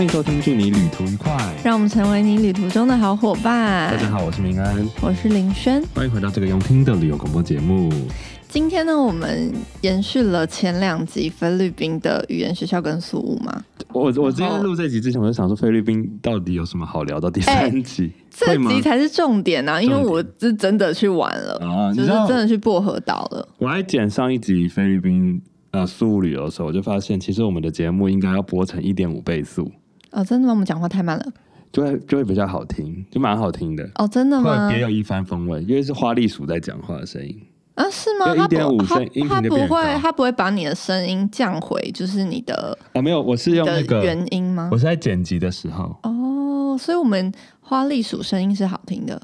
欢迎收听，祝你旅途愉快。让我们成为你旅途中的好伙伴。大家好，我是明安，我是林轩。欢迎回到这个用听的旅游广播节目。今天呢，我们延续了前两集菲律宾的语言学校跟宿务嘛。我我今天录这集之前，我就想说菲律宾到底有什么好聊到第三集？这集才是重点啊！因为我是真的去玩了啊，就是真的去薄荷岛了。我还剪上一集菲律宾呃宿务旅游的时候，我就发现其实我们的节目应该要播成一点五倍速。哦，真的吗？我们讲话太慢了，就会就会比较好听，就蛮好听的。哦，真的吗？别有一番风味，因为是花栗鼠在讲话的声音。啊，是吗？一点五声音，它不会，它不会把你的声音降回，就是你的啊，没有，我是用那个原音吗？我是在剪辑的时候哦，所以我们花栗鼠声音是好听的，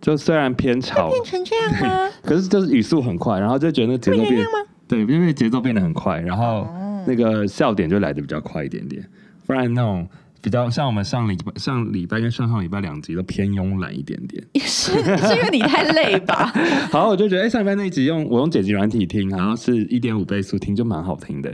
就虽然偏吵，变成这样吗？可是就是语速很快，然后就觉得那节奏变对，因为节奏变得很快，然后那个笑点就来的比较快一点点，不然那种。比较像我们上礼拜、上礼拜跟上上礼拜两集都偏慵懒一点点，是是因为你太累吧？好，我就觉得哎，上礼拜那一集用我用剪辑软体听，好像是一点五倍速听，就蛮好听的。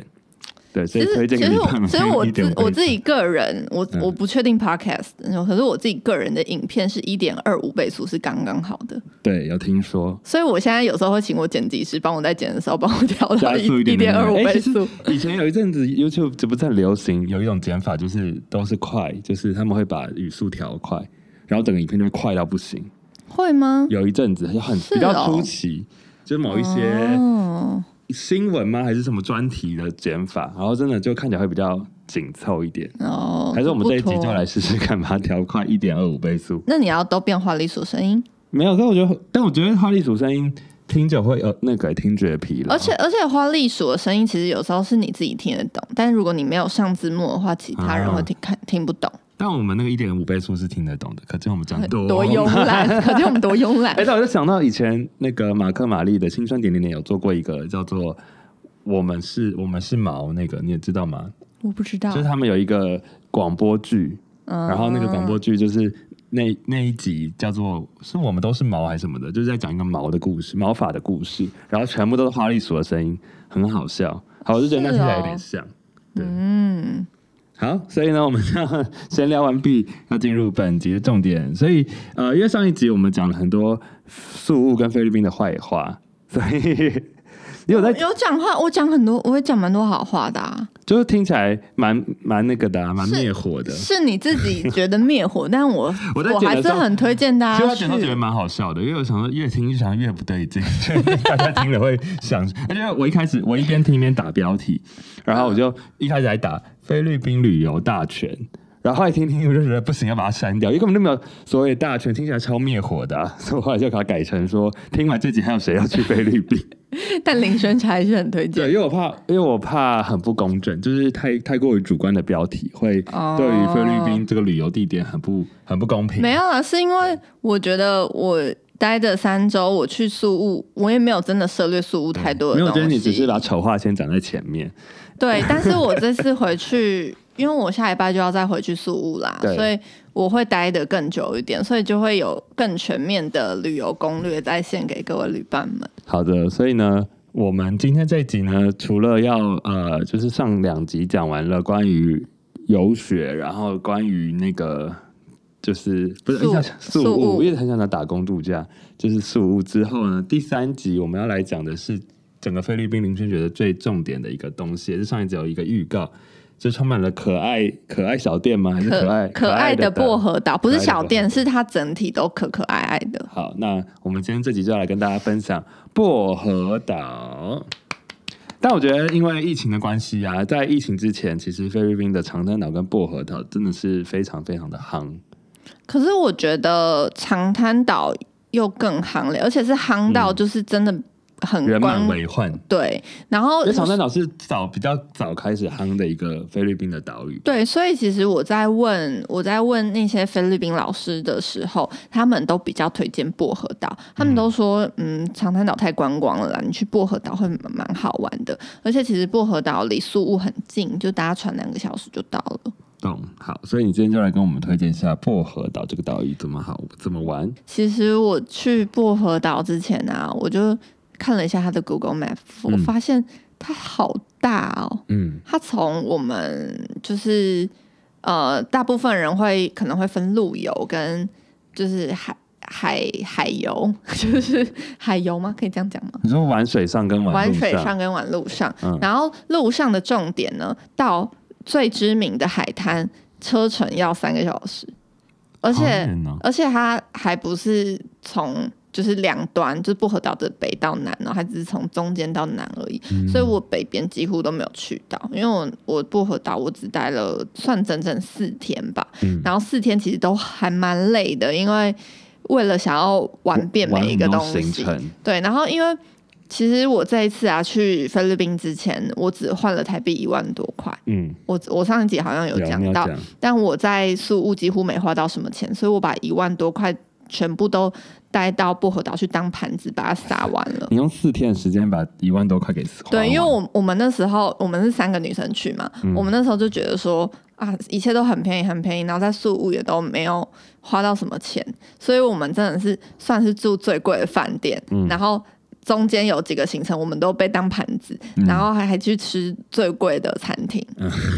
对，所以推荐给你看。所以我自我自己个人，我我不确定 podcast，可是我自己个人的影片是一点二五倍速是刚刚好的。对，有听说。所以我现在有时候会请我剪辑师帮我在剪的时候帮我调到一点二五倍速。以前有一阵子 YouTube 这不是很流行，有一种剪法就是都是快，就是他们会把语速调快，然后整个影片就会快到不行。会吗？有一阵子就很比较出奇，就是某一些。新闻吗？还是什么专题的剪法？然后真的就看起来会比较紧凑一点哦。还是我们这一集就来试试看，把它调快一点二五倍速。那你要都变花栗鼠声音？没有，但我觉得，但我觉得花栗鼠声音听着会呃那个听觉疲劳。而且而且花栗鼠的声音其实有时候是你自己听得懂，但如果你没有上字幕的话，其他人会听看听不懂。但我们那个一点五倍速是听得懂的，可见我们讲多多慵懒，可见我们多慵懒。哎，但我就想到以前那个马克玛丽的青春点点点有做过一个叫做“我们是我们是毛”那个，你也知道吗？我不知道，就是他们有一个广播剧，然后那个广播剧就是那那一集叫做“是我们都是毛”还是什么的，就是在讲一个毛的故事，毛发的故事，然后全部都是花栗鼠的声音，很好笑。好，我就觉得那听起来有点像，对，嗯。好，所以呢，我们这样闲聊完毕，要进入本集的重点。所以，呃，因为上一集我们讲了很多宿务跟菲律宾的坏话，所以。有在有讲话，我讲很多，我会讲蛮多好话的，就是听起来蛮蛮那个的，蛮灭火的。是你自己觉得灭火，但我 我我还是很推荐大家。其实我觉得蛮好笑的，因为我想说越听越想越不对劲，大家听了会想。而且我一开始我一边听一边打标题，然后我就一开始还打菲律宾旅游大全。然后后来听听，我就觉得不行，要把它删掉，因为根本就没有所谓大全，听起来超灭火的，所以我后来就把它改成说，听完这集还有谁要去菲律宾？但林轩还是很推荐，对，因为我怕，因为我怕很不公正，就是太太过于主观的标题，会对于菲律宾这个旅游地点很不很不公平。没有啊，是因为我觉得我待的三周，我去宿务，我也没有真的涉猎宿务太多的没有，我觉得你只是把丑话先讲在前面。对，但是我这次回去。因为我下礼拜就要再回去宿务啦，所以我会待的更久一点，所以就会有更全面的旅游攻略在线给各位旅伴们。好的，所以呢，我们今天这一集呢，除了要呃，就是上两集讲完了关于游学，然后关于那个就是不是宿务，我也很想讲打工度假，就是宿务之后呢，第三集我们要来讲的是整个菲律宾林轩觉得最重点的一个东西，也是上一集有一个预告。就充满了可爱可爱小店吗？还是可爱可爱的薄荷岛？不是小店，是它整体都可可爱爱的。好，那我们今天这集就要来跟大家分享薄荷岛。但我觉得，因为疫情的关系啊，在疫情之前，其实菲律宾的长滩岛跟薄荷岛真的是非常非常的夯。可是我觉得长滩岛又更夯了，而且是夯到就是真的。很人满为患，对。然后，长滩岛是早比较早开始夯的一个菲律宾的岛屿。对，所以其实我在问我在问那些菲律宾老师的时候，他们都比较推荐薄荷岛。他们都说，嗯，长滩岛太观光了啦，你去薄荷岛会蛮好玩的。而且其实薄荷岛离宿务很近，就搭船两个小时就到了。懂，好。所以你今天就来跟我们推荐一下薄荷岛这个岛屿怎么好，怎么玩。其实我去薄荷岛之前啊，我就。看了一下他的 Google Map，我发现它好大哦。嗯，它从我们就是呃，大部分人会可能会分陆游跟就是海海海游，就是海游吗？可以这样讲吗？你说玩水上跟玩玩水上跟玩路上，嗯。然后路上的重点呢，到最知名的海滩，车程要三个小时，而且、而且它还不是从就是两端，就是薄荷岛的北到南然后，它只是从中间到南而已，嗯。所以我北边几乎都没有去到，因为我我薄荷岛我只待了算整整四天吧，嗯。然后四天其实都还蛮累的，因为为了想要玩遍每一个东西，对，然后因为其实我这一次啊去菲律宾之前，我只换了台币一万多块。嗯，我我上一集好像有有讲到，但我在宿务几乎没花到什么钱，所以我把一万多块全部都带到薄荷岛去当盘子，把它撒完了。你用四天的时间把一万多块给花对，因为我我们那时候我们是三个女生去嘛，嗯我们那时候就觉得说啊，一切都很便宜很便宜，然后在宿务也都没有花到什么钱，所以我们真的是算是住最贵的饭店，嗯然后。中间有几个行程，我们都被当盘子，嗯然后还还去吃最贵的餐厅。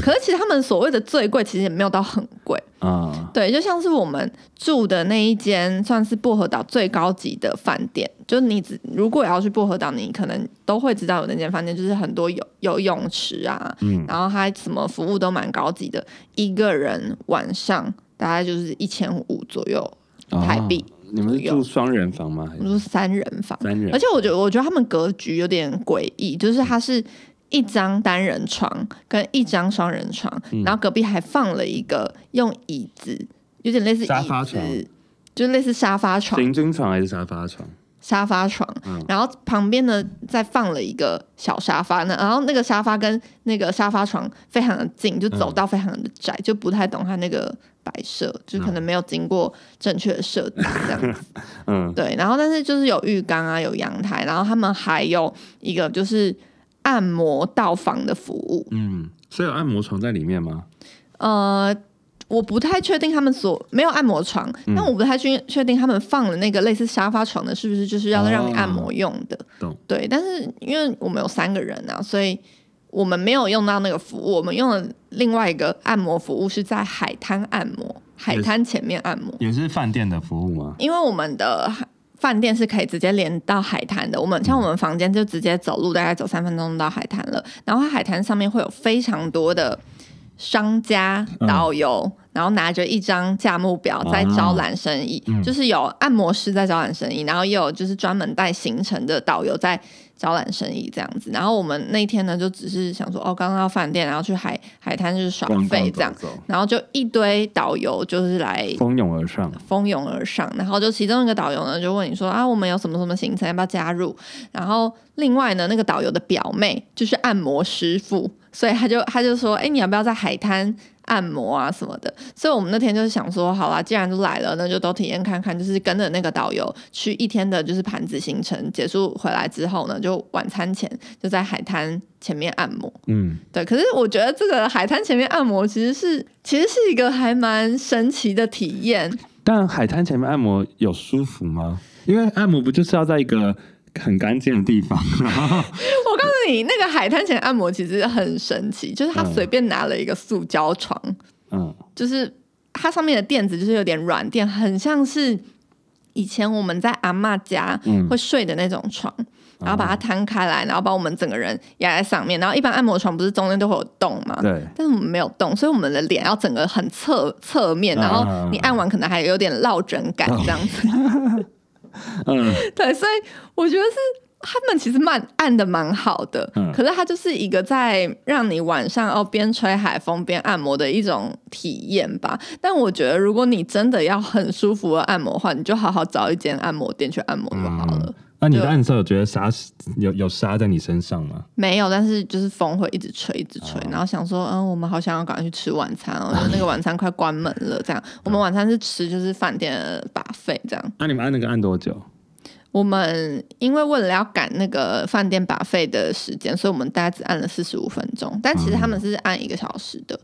可是其实他们所谓的最贵，其实也没有到很贵。啊，对，就像是我们住的那一间，算是薄荷岛最高级的饭店。就你只如果要去薄荷岛，你可能都会知道有那间饭店，就是很多游游泳池啊，嗯然后还什么服务都蛮高级的，一个人晚上大概就是一千五左右台币，哦你们是住双人房吗？我说三人房。三人而？且我觉得，我觉得他们格局有点诡异，就是它是一张单人床跟一张双人床，嗯然后隔壁还放了一个用椅子，有点类似沙发床就类似沙发床，行军床还是沙发床？沙发床，嗯然后旁边呢再放了一个小沙发呢，然后那个沙发跟那个沙发床非常的近，就走道非常的窄，就不太懂它那个摆设，就可能没有经过正确的设计这样子。嗯，对，然后但是就是有浴缸啊，有阳台，然后他们还有一个就是按摩到房的服务。嗯，所以有按摩床在里面吗？呃，我不太确定他们所没有按摩床，嗯但我不太确确定他们放的那个类似沙发床的，是不是就是要让你按摩用的？懂。对，但是因为我们有三个人啊，所以我们没有用到那个服务，我们用了另外一个按摩服务是在海滩按摩，海滩前面按摩。也是饭店的服务吗？因为我们的饭店是可以直接连到海滩的，我们像我们房间就直接走路，大概走三分钟到海滩了。然后海滩上面会有非常多的商家、嗯导游，然后拿着一张价目表在招揽生意，嗯就是有按摩师在招揽生意，然后也有就是专门带行程的导游在招揽生意这样子。然后我们那天呢，就只是想说，哦，刚刚到饭店，然后去海海滩就是耍逛废这样，然后就一堆导游就是来蜂拥而上。蜂拥而上，然后就其中一个导游呢就问你说啊，我们有什么什么行程，要不要加入？然后另外呢，那个导游的表妹就是按摩师傅，所以他就他就说，哎，你要不要在海滩？按摩啊什么的，所以我们那天就是想说，好啦，既然都来了，那就都体验看看，就是跟着那个导游去一天的，就是盘子行程结束回来之后呢，就晚餐前就在海滩前面按摩。嗯，对，可是我觉得这个海滩前面按摩其实是其实是一个还蛮神奇的体验。但海滩前面按摩有舒服吗？因为按摩不就是要在一个很干净的地方，我告诉你，那个海滩前按摩其实很神奇，就是他嗯随便拿了一个塑胶床，嗯就是它上面的垫子就是有点软垫，很像是以前我们在阿嬷家嗯会睡的那种床。然后把它摊开来，然后把我们整个人压在上面。然后一般按摩床不是中间都会有洞吗？对，但是我们没有洞，所以我们的脸要整个很侧侧面，然后你按完可能还有点落枕感这样子。嗯 对，所以我觉得是他们其实蛮按的蛮好的，嗯可是它就是一个在让你晚上哦边吹海风边按摩的一种体验吧。但我觉得如果你真的要很舒服的按摩的话，你就好好找一间按摩店去按摩就好了。那你的时候有觉得沙有有沙在你身上吗？没有，但是就是风会一直吹，一直吹，哦然后想说，嗯，我们好想要赶快去吃晚餐哦，就那个晚餐快关门了，这样。我们晚餐是吃就是饭店的把费这样。那、你们按那个按多久？我们因为为了要赶那个饭店把费的时间，所以我们大概只按了四十五分钟，但其实他们是按一个小时的。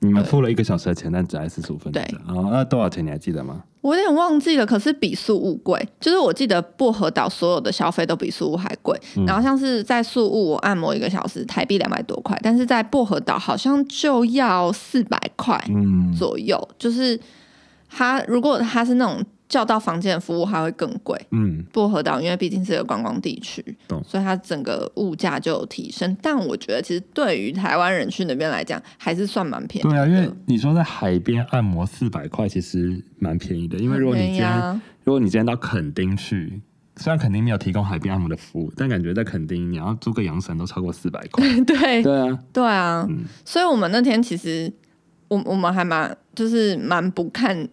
你们付了一个小时的钱，但只爱四十五分钟对这样。哦，那多少钱你还记得吗？我有点忘记了，可是比宿务贵，就是我记得薄荷岛所有的消费都比宿务还贵。然后像是在宿务我按摩一个小时台币两百多块，但是在薄荷岛好像就要四百块嗯，左右。就是它如果它是那种叫到房间的服务，还会更贵。嗯，薄荷岛因为毕竟是个观光地区，所以它整个物价就有提升。但我觉得其实对于台湾人去那边来讲，还是算蛮便宜的。对啊，因为你说在海边按摩四百块，其实蛮便宜的。因为如果你今天，啊如果你今天到垦丁去，虽然垦丁没有提供海边按摩的服务，但感觉在垦丁你要租个阳伞都超过四百块。对对啊，对啊，嗯所以我们那天其实我我们还蛮就是蛮不看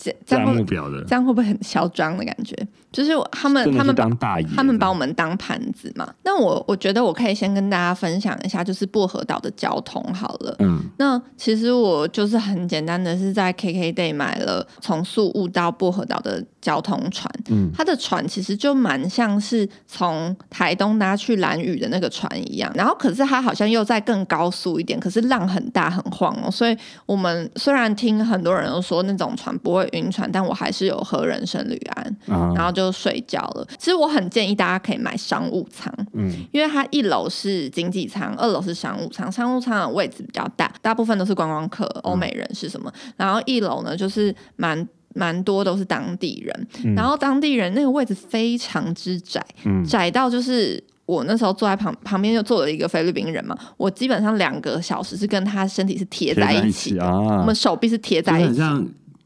这这样会目表的，这样会不会很嚣张的感觉？就是他们是他们当大爷，他们把我们当盘子嘛。那我我觉得我可以先跟大家分享一下，就是薄荷岛的交通好了。嗯。那其实我就是很简单的是在 KKday 买了从宿务到薄荷岛的交通船，嗯。它的船其实就蛮像是从台东搭去兰屿的那个船一样，然后可是它好像又在更高速一点，可是浪很大很晃哦，所以我们虽然听很多人都说那种船不会晕船，但我还是有喝人参旅安，啊，然后就睡觉了。其实我很建议大家可以买商务舱，嗯因为它一楼是经济舱，二楼是商务舱。商务舱的位置比较大，大部分都是观光客、欧美人是什么。然后一楼呢，就是蛮蛮多都是当地人，然后当地人那个位置非常之窄，嗯窄到就是。我那时候坐在旁旁边就坐了一个菲律宾人嘛，我基本上两个小时是跟他身体是贴贴在一起的，起啊，我们手臂是贴在一起，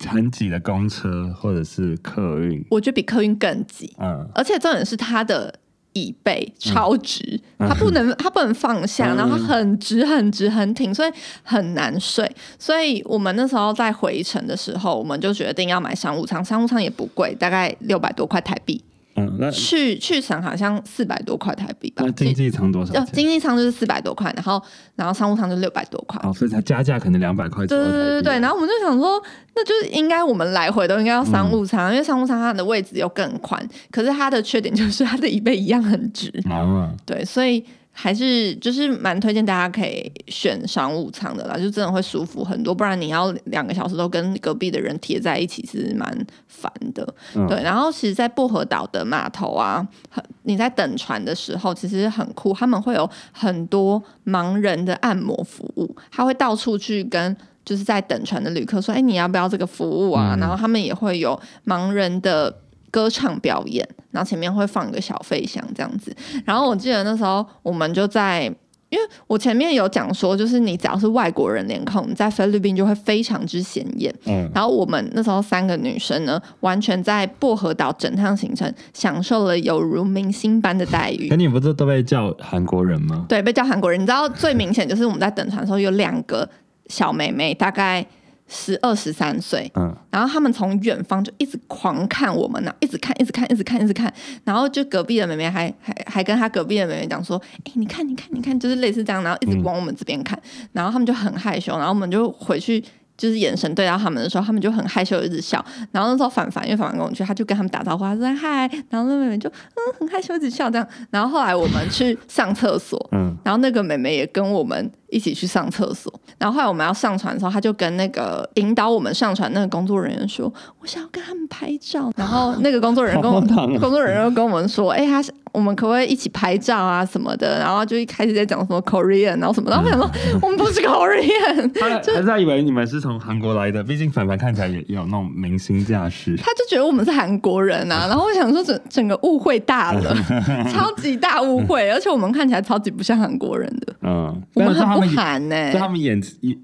很挤的公车或者是客运，我觉得比客运更挤。嗯而且重点是它的椅背超直，它不能 它不能放下，嗯然后它很直很直很挺，所以很难睡。所以我们那时候在回程的时候，我们就决定要买商务舱，商务舱也不贵，大概六百多块台币。嗯，那去去场好像四百多块台币吧那。经济舱多少？经济舱就是四百多块，然后然后商务舱就六百多块。哦，所以它加价可能两百块左对。对对对，然后我们就想说，那就是应该我们来回都应该要商务舱，因为商务舱它的位置又更宽，可是它的缺点就是它的椅背一样很直，啊，对，所以还是就是蛮推荐大家可以选商务舱的啦，就真的会舒服很多，不然你要两个小时都跟隔壁的人贴在一起，是蛮烦的。嗯对，然后其实，在薄荷岛的码头啊，很你在等船的时候，其实很酷，他们会有很多盲人的按摩服务，他会到处去跟。就是在等船的旅客说：“哎、你要不要这个服务啊？”嗯然后他们也会有盲人的歌唱表演，然后前面会放一个小飞箱这样子。然后我记得那时候我们就在，因为我前面有讲说，就是你只要是外国人脸孔，你在菲律宾就会非常之显眼。嗯，然后我们那时候三个女生呢，完全在薄荷岛整趟行程享受了有如明星般的待遇可。你不是都被叫韩国人吗？对，被叫韩国人。你知道最明显就是我们在等船的时候，有两个小妹妹，大概十二十三岁，嗯，然后他们从远方就一直狂看我们呢，一直看，一直看，一直看，一直看。然后就隔壁的妹妹还还还跟她隔壁的妹妹讲说：“哎、你看，你看，你看，就是类似这样。”然后一直往我们这边看，然后他们就很害羞，然后我们就回去。就是眼神对到他们的时候，他们就很害羞，一直笑。然后那时候凡凡，因为凡凡跟我们去，他就跟他们打招呼，他说嗨，然后那妹妹就嗯很害羞，一直笑这样。然后后来我们去上厕所，嗯，然后那个妹妹也跟我们一起去上厕所。然后后来我们要上船的时候，他就跟那个引导我们上船那个工作人员说：“我想要跟他们拍照。”然后那个工作人员跟我们 工作人员又跟我们说：“哎、他是我们可不可以一起拍照啊什么的？”然后就一开始在讲什么 Korean，然后什么，然后我想说我们不是 Korean，他还是他以为你们是从韩国来的，毕竟凡凡看起来也也有那种明星架势。他就觉得我们是韩国人啊。然后我想说整整个误会大了，超级大误会，而且我们看起来超级不像韩国人的，嗯，我们很不们韩呢、在他们眼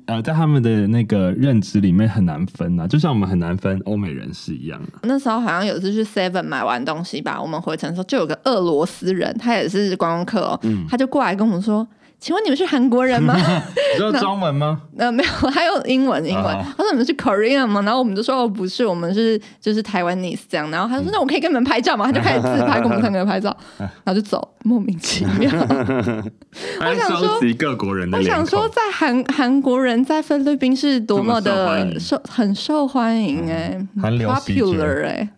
呃，在他们的那个认知里面很难分啊，就像我们很难分欧美人士一样啊。那时候好像有一次去 Seven 买完东西吧，我们回程的时候就有个俄罗斯人，他也是观光客哦，他就过来跟我们说：“请问你们是韩国人吗 你知道中文吗？？”呃，没有，还有英文，英文。哦他说：“你们是 Korean 吗？”然后我们就说：“哦，不是，我们是就是台湾 e 这样。”然后他说：“那我可以跟你们拍照吗？”他就开始自拍，跟我们三个人拍照，然后就走，莫名其妙。我想说各国人的我。想说，在韩韩国人在菲律宾是多么的受很受欢迎哎、popular 哎、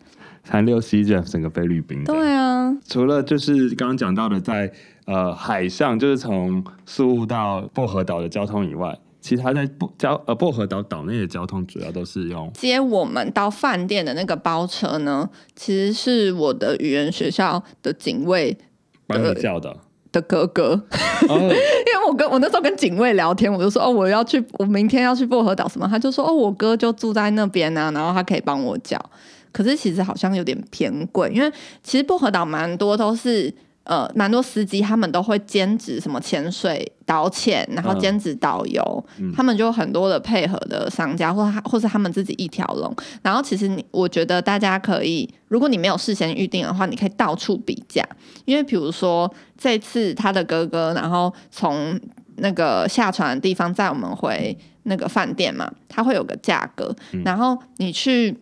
韩流席卷整个菲律宾。对啊，除了就是刚刚讲到的在呃海上，就是从宿务到薄荷岛的交通以外，其他在薄交呃薄荷岛岛内的交通主要都是用接我们到饭店的那个包车呢，其实是我的语言学校的警卫帮你叫的。的哥哥，哦，因为我跟我那时候跟警卫聊天，我就说哦，我要去，我明天要去薄荷岛什么，他就说哦，我哥就住在那边啊，然后他可以帮我叫。可是其实好像有点偏贵，因为其实薄荷岛蛮多都是呃蛮多司机他们都会兼职什么潜水导潜，然后嗯兼职导游，他们就有很多的配合的商家，或他或是他们自己一条龙。然后其实你我觉得大家可以，如果你没有事先预定的话，你可以到处比价，因为比如说这次他的哥哥，然后从那个下船的地方载我们回那个饭店嘛，他会有个价格，然后你去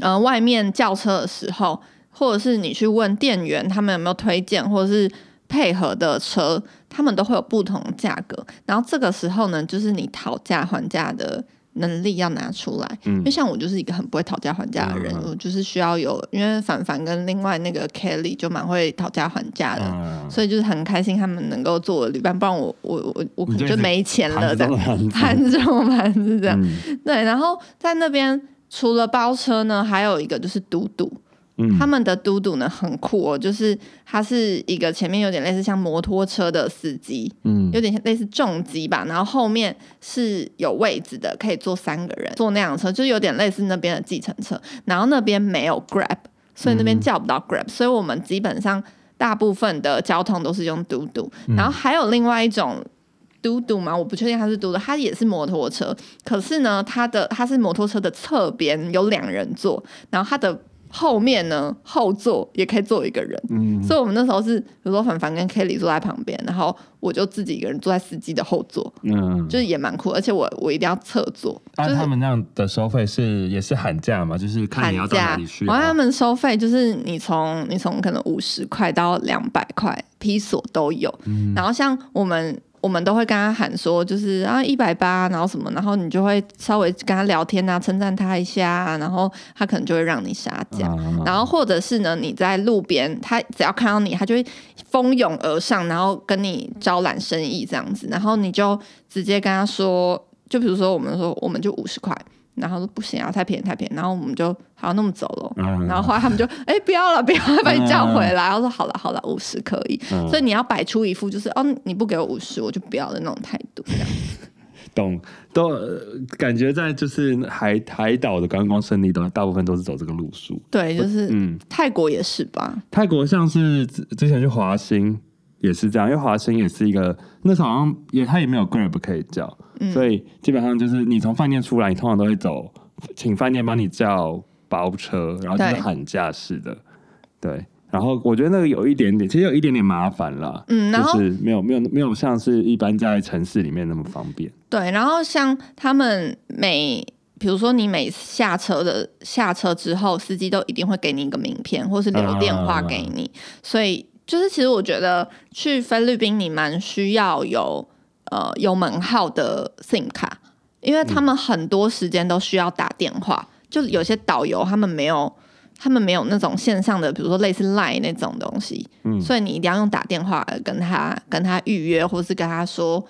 呃外面叫车的时候，或者是你去问店员他们有没有推荐，或者是配合的车，他们都会有不同的价格。然后这个时候呢，就是你讨价还价的能力要拿出来。因为像我就是一个很不会讨价还价的人，嗯嗯我就是需要有，因为凡凡跟另外那个 Kelly 就蛮会讨价还价的。嗯，所以就是很开心他们能够做旅伴，不然我我我我可能就没钱了，的盘中盘子这样。嗯对，然后在那边除了包车呢，还有一个就是嘟嘟。嗯他们的嘟嘟呢很酷哦，就是他是一个前面有点类似像摩托车的司机，嗯有点类似重机吧，然后后面是有位置的，可以坐三个人，坐那辆车，就有点类似那边的计程车。然后那边没有 Grab，所以那边叫不到 Grab，、所以我们基本上大部分的交通都是用嘟嘟。然后还有另外一种嘟嘟嘛，我不确定它是嘟嘟，它也是摩托车，可是呢，它的它是摩托车的侧边有两人坐，然后它的后面呢后座也可以坐一个人。嗯所以我们那时候是，比如说凡凡跟 Kelly 坐在旁边，然后我就自己一个人坐在司机的后座，嗯，就是也蛮酷，而且我我一定要侧坐，就是按他们那样的收费是也是喊价嘛，就是看你要到哪价里去。然后他们收费就是你从你从可能五十块到两百块，批索都有。嗯然后像我们我们都会跟他喊说，就是啊一百八，然后什么，然后你就会稍微跟他聊天啊，称赞他一下啊，然后他可能就会让你杀价。啊然后或者是呢，你在路边，他只要看到你，他就会蜂拥而上，然后跟你招揽生意这样子，然后你就直接跟他说，就比如说我们说我们就五十块，然后说不行啊，太便宜太便宜，然后我们就好，那我们走了。嗯然后后来他们就哎、不要了不要了，把你叫回来。然后说好了好了，五十可以。嗯所以你要摆出一副就是哦你不给我五十我就不要的那种态度，这样。懂都、呃感觉在就是海海岛的观光胜地都大部分都是走这个路数。对，就是、嗯，泰国也是吧？泰国像是之之前去华兴也是这样，因为华生也是一个那时候好像也他也没有 Grab 可以叫，嗯所以基本上就是你从饭店出来，你通常都会走，请饭店帮你叫包车，然后就是喊价式的，对。然后我觉得那个有一点点，其实有一点点麻烦啦，嗯然后就是没有没有没有像是一般在城市里面那么方便。对，然后像他们每，比如说你每下车的下车之后，司机都一定会给你一个名片，或是留电话给你。所以就是，其实我觉得去菲律宾你蛮需要有呃有门号的 SIM 卡，因为他们很多时间都需要打电话，就有些导游他们没有。他们没有那种线上的，比如说类似 Line 那种东西，嗯所以你一定要用打电话跟他跟他预约，或是跟他说，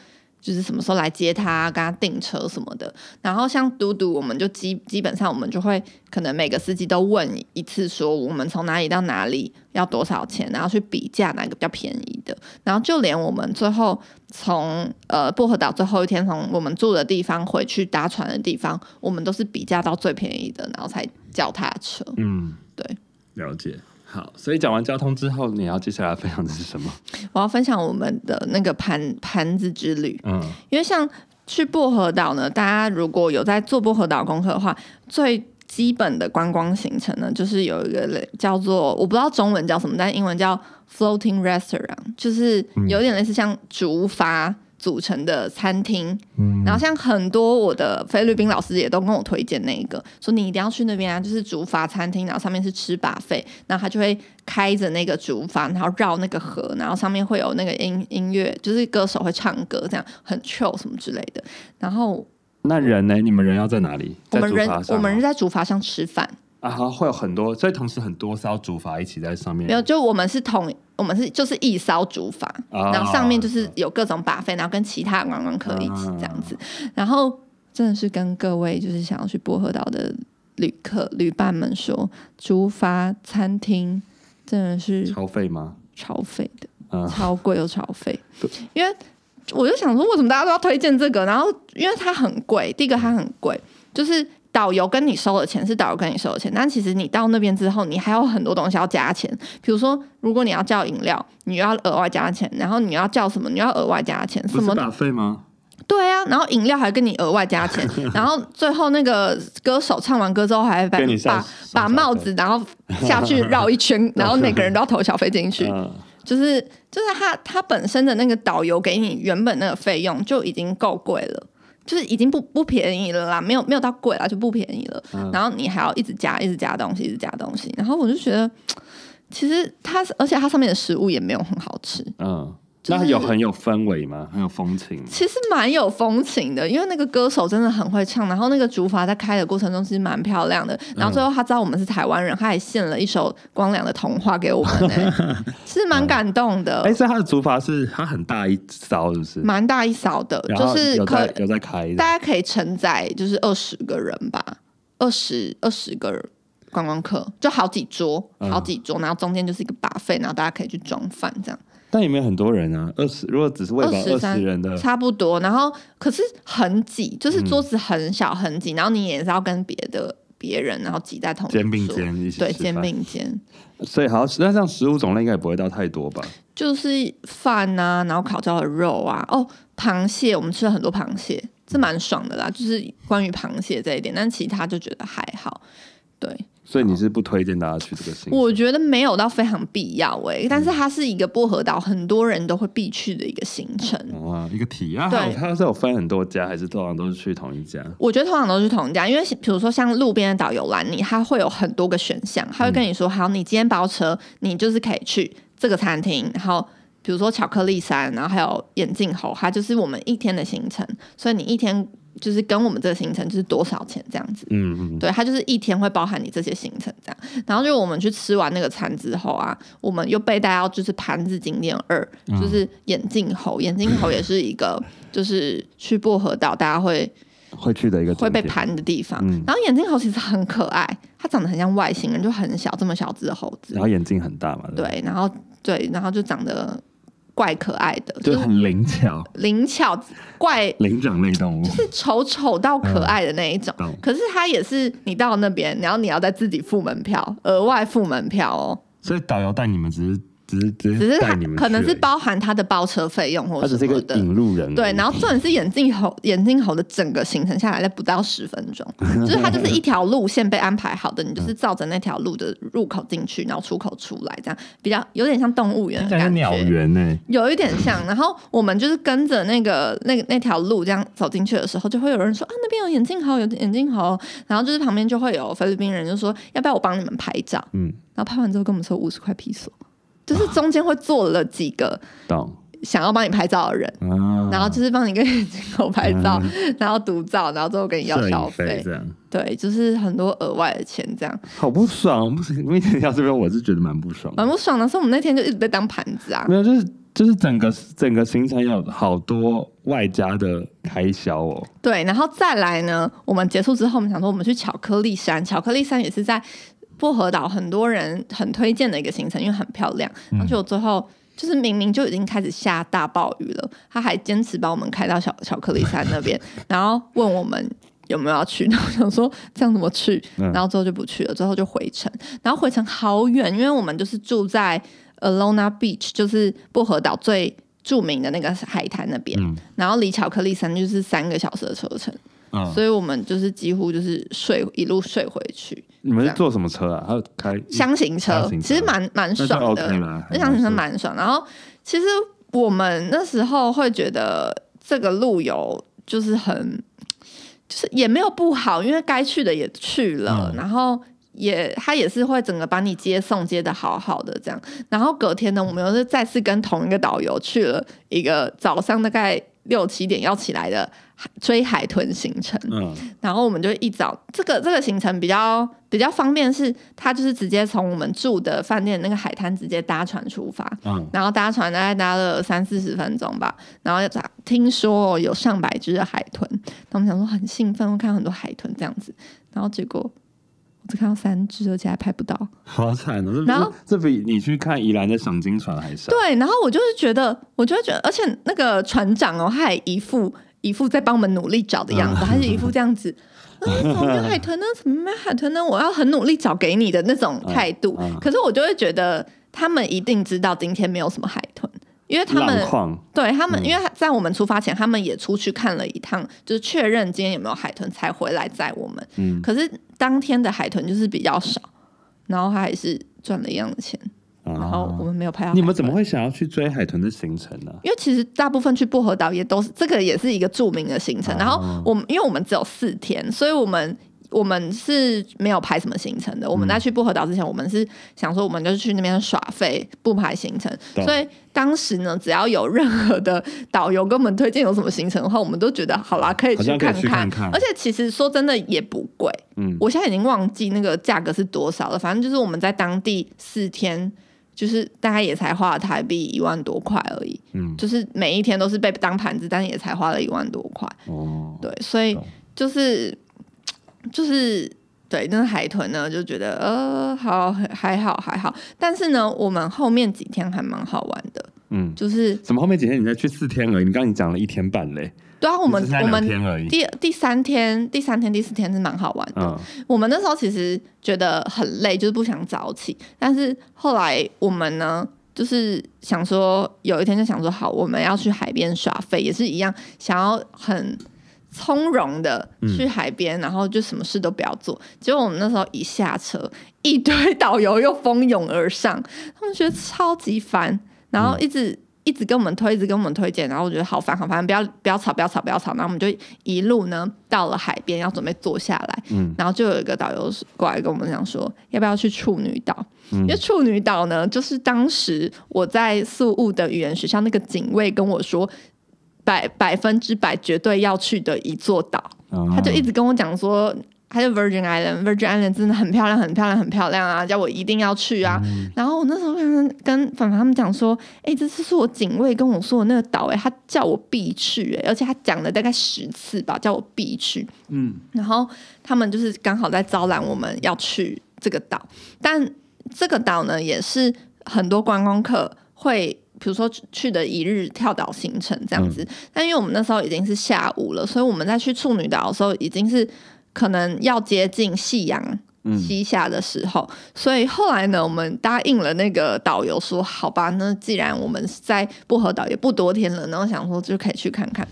就是什么时候来接他，跟他订车什么的。然后像嘟嘟，我们就基基本上我们就会可能每个司机都问一次，说我们从哪里到哪里要多少钱，然后去比价哪个比较便宜的。然后就连我们最后从呃薄荷岛最后一天从我们住的地方回去搭船的地方，我们都是比价到最便宜的，然后才叫他的车。嗯，对，了解。好，所以讲完交通之后，你要接下来分享的是什么？我要分享我们的那个盘盘子之旅。嗯因为像去薄荷岛呢，大家如果有在做薄荷岛功课的话，最基本的观光行程呢，就是有一个类叫做我不知道中文叫什么，但英文叫 floating restaurant，就是有点类似像竹筏组成的餐厅。嗯然后像很多我的菲律宾老师也都跟我推荐那一个，说你一定要去那边啊，就是竹筏餐厅，然后上面是吃把费，然后他就会开着那个竹筏，然后绕那个河，然后上面会有那个音音乐，就是歌手会唱歌，这样很 chill 什么之类的。然后那人呢？你们人要在哪里？我们人我们人在竹筏上吃饭，啊，好会有很多，所以同时很多烧竹筏一起在上面。没有，就我们是同，我们是就是一烧竹筏，哦然后上面就是有各种把费，然后跟其他观光客一起这样子，然后真的是跟各位就是想要去薄荷岛的旅客旅伴们说，竹筏餐厅真的是超费吗？超费的，嗯超贵又超费，因为我就想说，为什么大家都要推荐这个？然后因为它很贵，第一个它很贵，就是导游跟你收的钱是导游跟你收的钱，但其实你到那边之后，你还有很多东西要加钱，比如说如果你要叫饮料，你要额外加钱，然后你要叫什么，你要额外加钱，什么打费吗？对啊，然后饮料还跟你额外加钱，然后 最后那个歌手唱完歌之后还把你把把帽子然后下去绕一圈，然后每个人都要投小费进去，嗯，就是就是他他本身的那个导游给你原本那个费用就已经够贵了。就是已经不不便宜了啦，没有没有到贵啦，就不便宜了。嗯然后你还要一直加，一直加东西，一直加东西。然后我就觉得，其实它而且它上面的食物也没有很好吃，嗯，就是那有很有氛围吗？很有风情吗？其实蛮有风情的，因为那个歌手真的很会唱，然后那个竹筏在开的过程中其实蛮漂亮的。然后最后他知道我们是台湾人，他还献了一首光良的童话给我们、呢，是蛮感动的哎，，所以他的竹筏是它很大一艘，是不是？蛮大一勺的，就是可有在开，大家可以承载就是二十个人吧，二十二十个人观光客，就好几桌，嗯好几桌，然后中间就是一个把费，然后大家可以去装饭这样。但也没有很多人啊。二十，如果只是喂饱二十人的，差不多，然后可是很挤，就是桌子很小很挤，然后你也是要跟别的别人，然后挤在同一肩并肩一起对，肩并肩，所以好，那这样食物种类应该也不会到太多吧？就是饭啊，然后烤焦的肉啊，哦，螃蟹，我们吃了很多螃蟹，这蛮爽的啦，就是关于螃蟹这一点，但其他就觉得还好，对。所以你是不推荐大家去这个行程？我觉得没有到非常必要诶、但是它是一个薄荷岛很多人都会必去的一个行程。哇，一个体验，对它是有分很多家，还是通常都是去同一家？我觉得通常都是同一家，因为比如说像路边的导游拦，你他会有很多个选项，他会跟你说，好，你今天包车，你就是可以去这个餐厅，然后比如说巧克力山，然后还有眼镜猴，它就是我们一天的行程，所以你一天就是跟我们这个行程就是多少钱这样子。嗯嗯，对，它就是一天会包含你这些行程这样。然后就我们去吃完那个餐之后啊，我们又被带到就是盘子景点二，就是眼镜猴。眼镜猴也是一个就是去薄荷岛大家会会去的一个会被盘的地方。嗯然后眼镜猴其实很可爱，它长得很像外星人，就很小这么小只的猴子然。后眼睛很大嘛，对，然后对，然后就长得怪可爱的，就很灵巧，灵巧怪灵长类动物。就是丑丑到可爱的那一种。懂可是它也是你到那边，然后你要再自己付门票，额外付门票哦。所以导游带你们只是只是只只是它带你们去而已，可能是包含它的包车费用或他只是一个者什么的。引路人。对，然后重点是眼镜猴，眼镜猴的整个行程下来，在不到十分钟，就是它就是一条路线被安排好的，你就是照着那条路的入口进去，然后出口出来，这样比较有点像动物园的感听起来是鸟觉。园呢。有一点像，然后我们就是跟着那个那个那条路这样走进去的时候，就会有人说啊那边有眼镜猴，有眼镜猴，然后就是旁边就会有菲律宾人就说要不要我帮你们拍照，嗯，然后拍完之后跟我们说五十块披索，就是中间会坐了几个懂想要帮你拍照的人，啊。然后就是帮你跟眼镜头拍照，然后独照，然后最后跟你要摄消影费费，这样，对，就是很多额外的钱这样，好不爽，不行。因为听到这边我是觉得蛮不爽的蛮不爽的。所以我们那天就一直被当盘子啊，没有，就是就是整个整个行程有好多外加的开销哦。对，然后再来呢，我们结束之后，我们想说我们去巧克力山，巧克力山也是在薄荷岛很多人很推荐的一个行程，因为很漂亮。然后结果最后就是明明就已经开始下大暴雨了，他还坚持把我们开到小巧克力山那边，然后问我们。有没有要去？然后我想说这样怎么去？嗯然后之后就不去了，之后就回程。然后回程好远，因为我们就是住在 Alona Beach，就是薄荷岛最著名的那个海滩那边。嗯然后离巧克力山就是三个小时的车程，嗯，所以我们就是几乎就是睡一路睡回去，你们是坐什么车啊？还有开箱型车其实蛮蛮爽的，那箱型车蛮爽。然后其实我们那时候会觉得这个路游就是很，就是也没有不好，因为该去的也去了，嗯然后。也，他也是会整个把你接送接的好好的这样，然后隔天呢，我们又是再次跟同一个导游去了一个早上大概六七点要起来的海追海豚行程。嗯然后我们就一早，这个这个行程比较比较方便，是它就是直接从我们住的饭店那个海滩直接搭船出发，嗯，然后搭船大概搭了三四十分钟吧，然后听说有上百只的海豚，那我们想说很兴奋，会看到很多海豚这样子，然后结果我只看到三只，而且还拍不到。好惨哦！这然后这比你去看宜兰的赏金船还少。对，然后我就是觉得，我就会觉得，而且那个船长哦，他还一副一副在帮我们努力找的样子，还是一副这样子。啊，怎么没有海豚呢？怎么没有海豚呢？我要很努力找给你的那种态度。嗯嗯可是我就会觉得，他们一定知道今天没有什么海豚，因为他们对他们，嗯因为在我们出发前，他们也出去看了一趟，就是确认今天有没有海豚，才回来载我们。嗯可是当天的海豚就是比较少，然后他还是赚了一样的钱，然后我啊，们没有拍到。你们怎么？会想要去追海豚的行程呢？因为其实大部分去薄荷岛也都是这个，也是一个著名的行程。哦然后我们因为我们只有四天，所以我们我们是没有排什么行程的。我们在去薄荷岛之前，我们是想说我们就是去那边耍费，不排行程。所以当时呢，只要有任何的导游跟我们推荐有什么行程的话，我们都觉得好啦，可以去看看而且其实说真的也不贵，嗯，我现在已经忘记那个价格是多少了。反正就是我们在当地四天，就是大概也才花了台币一万多块而已。嗯。就是每一天都是被当盘子，但也才花了一万多块。哦，对，所以就是 就是对那个海豚呢，就觉得呃好还好还好，但是呢，我们后面几天还蛮好玩的，嗯，就是怎么后面几天你才去四天而已？你刚刚你讲了一天半嘞，对啊，我们我们。第第三天、第三天、第四天是蛮好玩的。嗯我们那时候其实觉得很累，就是不想早起。但是后来我们呢，就是想说，有一天就想说，好，我们要去海边耍废，也是一样，想要很从容的去海边，然后就什么事都不要做。结果我们那时候一下车，一堆导游又蜂拥而上，他们觉得超级烦，然后一直。一直跟我们推，一直跟我们推荐，然后我觉得好烦好烦，不要不要吵，不要吵，不要吵。然后我们就一路呢到了海边，要准备坐下来，嗯然后就有一个导游过来跟我们讲说，要不要去处女岛？嗯因为处女岛呢，就是当时我在宿务的语言学校那个警卫跟我说，百百分之百绝对要去的一座岛。哦他就一直跟我讲说，他就 Virgin Island，Virgin Island 真的很漂亮，很漂亮，很漂亮啊，叫我一定要去啊。然后我那时候跟跟凡凡他们讲说，哎、这次是我警卫跟我说的那个岛，哎，他叫我必去、哎，而且他讲了大概十次吧，叫我必去。嗯然后他们就是刚好在招揽我们要去这个岛，但这个岛呢，也是很多观光客会。比如说去的一日跳岛行程这样子，但因为我们那时候已经是下午了，所以我们在去处女岛的时候已经是可能要接近夕阳西下的时候，所以后来呢，我们答应了那个导游说，好吧，那既然我们在薄荷岛也不多天了，然后想说就可以去看看。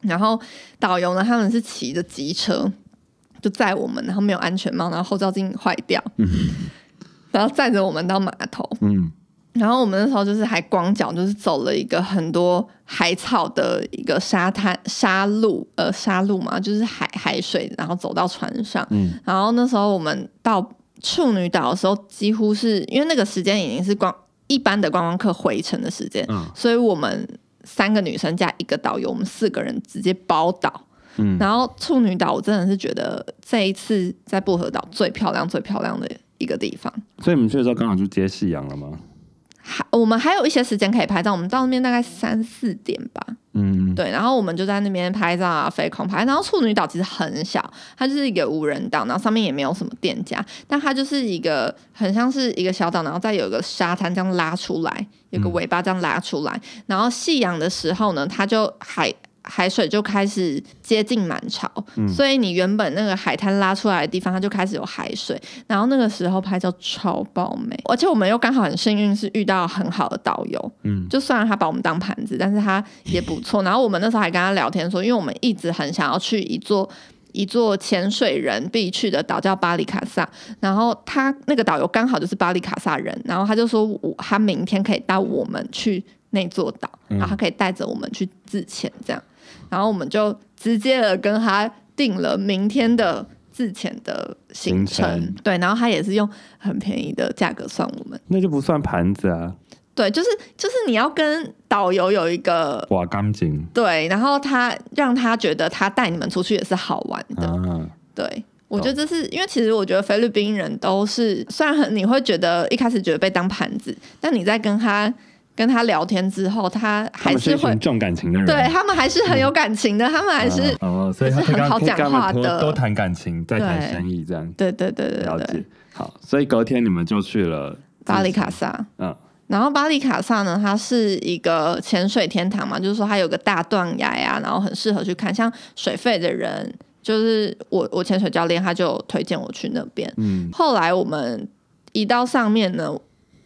然后导游呢，他们是骑着机车就载我们，然后没有安全帽，然后后照镜坏掉，然后载着我们到码头。嗯然后我们那时候就是还光脚，就是走了一个很多海草的一个沙滩沙路，呃，沙路嘛，就是海海水，然后走到船上。嗯然后那时候我们到处女岛的时候，几乎是因为那个时间已经是光一般的观光客回程的时间，嗯所以我们三个女生加一个导游，我们四个人直接包岛。嗯然后处女岛，我真的是觉得这一次在薄荷岛最漂亮、最漂亮的一个地方。所以你们去的时候刚好就接夕阳了吗？还我们还有一些时间可以拍照，我们到那边大概三四点吧，嗯，对，然后我们就在那边拍照啊，飞空拍。然后处女岛其实很小，它就是一个无人岛，然后上面也没有什么店家，但它就是一个很像是一个小岛，然后再有一个沙滩这样拉出来，有个尾巴这样拉出来。然后夕阳的时候呢，它就海海水就开始接近满潮，所以你原本那个海滩拉出来的地方，它就开始有海水。然后那个时候拍照超爆美，而且我们又刚好很幸运是遇到很好的导游，嗯就虽然他把我们当盘子，但是他也不错。然后我们那时候还跟他聊天说，因为我们一直很想要去一座。一座潜水人必去的岛叫巴里卡萨，然后他那个导游刚好就是巴里卡萨人，然后他就说我他明天可以带我们去那座岛，然后他可以带着我们去自潜这样，然后我们就直接的跟他定了明天的自潜的行程，行程对，然后他也是用很便宜的价格算我们。那就不算盘子啊。对，就是就是你要跟导游有一个哇，干净对，然后他让他觉得他带你们出去也是好玩的。啊，对，我觉得这是因为其实我觉得菲律宾人都是虽然很你会觉得一开始觉得被当盘子，但你在跟他跟他聊天之后，他还是会重感情的人，对他们还是很有感情的，他们还是、哦，所以他是很好讲话的多多谈感情，再谈生意，这样对对对对对了解。好，所以隔天你们就去了巴里卡萨。嗯然后巴里卡萨呢，它是一个潜水天堂嘛，就是说它有个大断崖呀、然后很适合去看。像水费的人，就是我我潜水教练他就推荐我去那边。嗯，后来我们一到上面呢，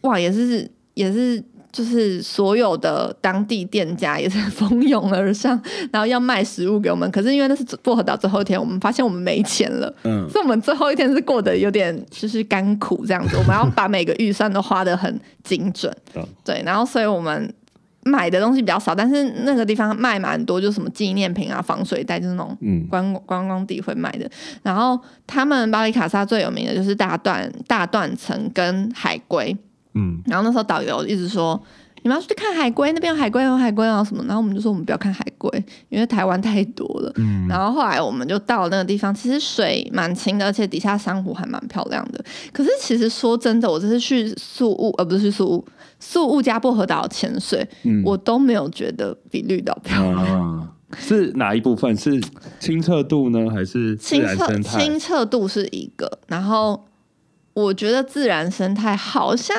哇，也是也是就是所有的当地店家也是蜂拥而上，然后要卖食物给我们。可是因为那是薄荷岛最后一天，我们发现我们没钱了，嗯所以我们最后一天是过得有点就是干苦这样子。我们要把每个预算都花得很精准，懂对，然后所以我们。买的东西比较少，但是那个地方卖蛮多，就是什么纪念品啊、防水袋，就是那种嗯观观光地会卖的。然后他们巴黎卡萨最有名的就是大段大断层跟海龟。嗯然后那时候导游一直说。你们要去看海龟，那边有海龟，有海龟啊什么？然后我们就说我们不要看海龟，因为台湾太多了。嗯，然后后来我们就到了那个地方，其实水蛮清的，而且底下珊瑚还蛮漂亮的。可是其实说真的，我这次去宿雾，呃，不是去宿雾，宿雾加薄荷岛潜水，嗯我都没有觉得比绿岛漂亮。啊，是哪一部分？是清澈度呢，还是自清澈？清澈度是一个，然后我觉得自然生态好像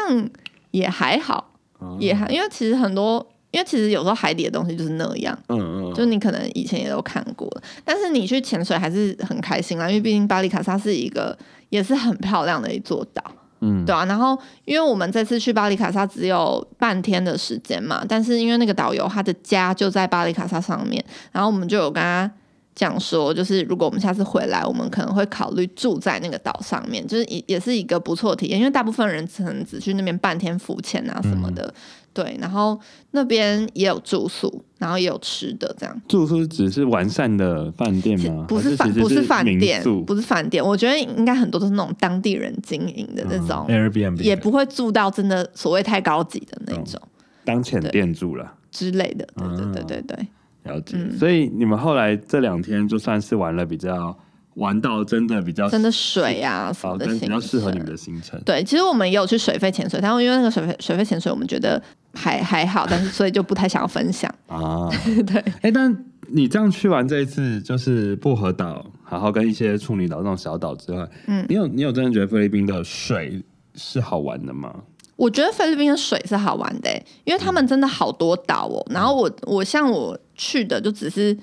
也还好，啊也还因为其实很多，因为其实有时候海底的东西就是那样，嗯嗯，就你可能以前也都看过了，但是你去潜水还是很开心啦，因为毕竟巴黎卡萨是一个也是很漂亮的一座岛。嗯。对啊，然后因为我们这次去巴黎卡萨只有半天的时间嘛，但是因为那个导游他的家就在巴黎卡萨上面，然后我们就有跟他讲说，就是如果我们下次回来，我们可能会考虑住在那个岛上面，就是也也是一个不错的体验，因为大部分人可能只去那边半天浮潜啊什么的，嗯对，然后那边也有住宿，然后也有吃的这样。住宿只是完善的饭店吗？不是饭不是饭店，不是饭店，我觉得应该很多都是那种当地人经营的那种，Airbnb 也不会住到真的所谓太高级的那种当前店住了。之类的。对对嗯对对对，了解，嗯所以你们后来这两天就算是玩了比较玩到真的比较真的水啊什么的比较适合你们的行程。对，其实我们也有去水肺潜水，但是因为那个水肺水肺潜水，我们觉得还还好，但是所以就不太想要分享。啊，对，哎、但你这样去完这一次，就是薄荷岛，然后跟一些处女岛那种小岛之外，嗯你有你有真的觉得菲律宾的水是好玩的吗？我觉得菲律宾的水是好玩的欸、因为他们真的好多岛哦。然后我我像我去的就只是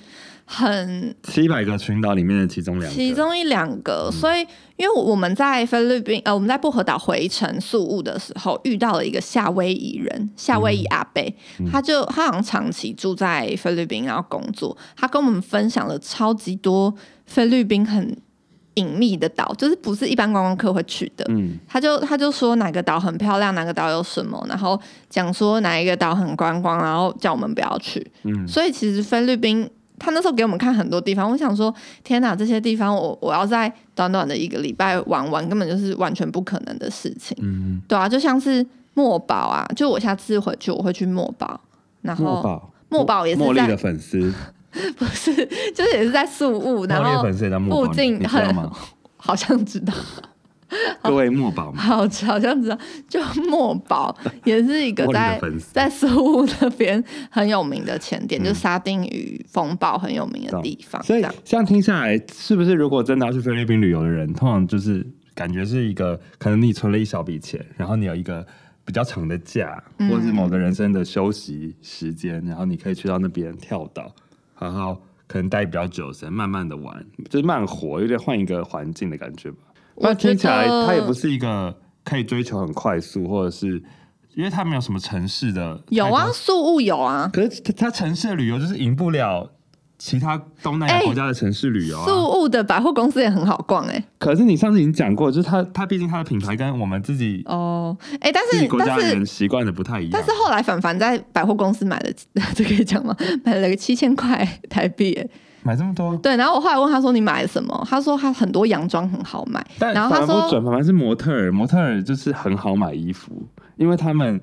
很七百个群岛里面的其中两个，其中一两嗯。个，所以因为我们在菲律宾呃我们在薄荷岛回程宿务的时候遇到了一个夏威夷人，夏威夷阿贝，嗯。他就他好像长期住在菲律宾然后工作，他跟我们分享了超级多菲律宾很隐秘的岛，就是不是一般观光客会去的。嗯他就他就说哪个岛很漂亮，哪个岛有什么，然后讲说哪一个岛很观光，然后叫我们不要去。嗯，所以其实菲律宾，他那时候给我们看很多地方，我想说，天哪，这些地方我我要在短短的一个礼拜玩完，根本就是完全不可能的事情。嗯，对啊，就像是墨宝啊，就我下次回去我会去墨宝，然后墨宝，也是在茉莉的粉丝，不是就是也是在宿务，然后附近很吗？好像知道。各位墨宝们，好，好像知道，就墨宝也是一个在在苏屋那边很有名的前店，嗯就是沙丁鱼风暴很有名的地方。所以这样听下来，是不是如果真的要去菲律宾旅游的人，通常就是感觉是一个可能你存了一小笔钱，然后你有一个比较长的假，嗯或者是某个人生的休息时间，然后你可以去到那边跳岛，然后可能待比较久的时间，慢慢的玩，就是慢活，有点换一个环境的感觉吧。不然我觉听起来它也不是一个可以追求很快速，或者是因为它没有什么城市的有啊，宿务有啊，可是它它城市的旅游就是赢不了其他东南亚哎国家的城市旅游啊。宿务的百货公司也很好逛哎、可是你上次已经讲过，就是它它毕竟它的品牌跟我们自己、哦，哎、但是国家人习惯的不太一样。但是后来凡凡在百货公司买了，这可以讲吗？买了个七千块台币哎、买这么多，对，然后我后来问他说你买了什么？他说他很多洋装很好买，但然后他说反而不准，反而是模特儿，模特儿就是很好买衣服，因为他们